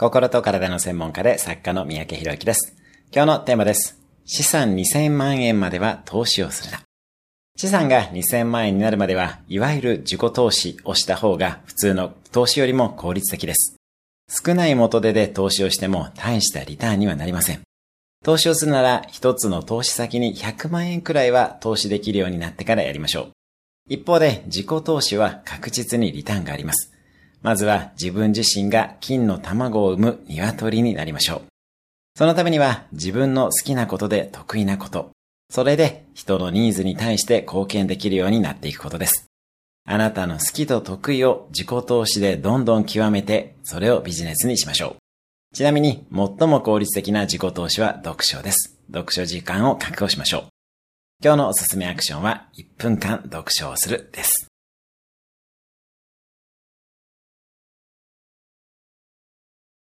心と体の専門家で作家の三宅博之です。今日のテーマです。資産2000万円までは投資をするな。資産が2000万円になるまでは、いわゆる自己投資をした方が普通の投資よりも効率的です。少ない元手で投資をしても大したリターンにはなりません。投資をするなら一つの投資先に100万円くらいは投資できるようになってからやりましょう。一方で自己投資は確実にリターンがあります。まずは自分自身が金の卵を産む鶏になりましょう。そのためには自分の好きなことで得意なこと、それで人のニーズに対して貢献できるようになっていくことです。あなたの好きと得意を自己投資でどんどん極めて、それをビジネスにしましょう。ちなみに、最も効率的な自己投資は読書です。読書時間を確保しましょう。今日のおすすめアクションは、1分間読書をするです。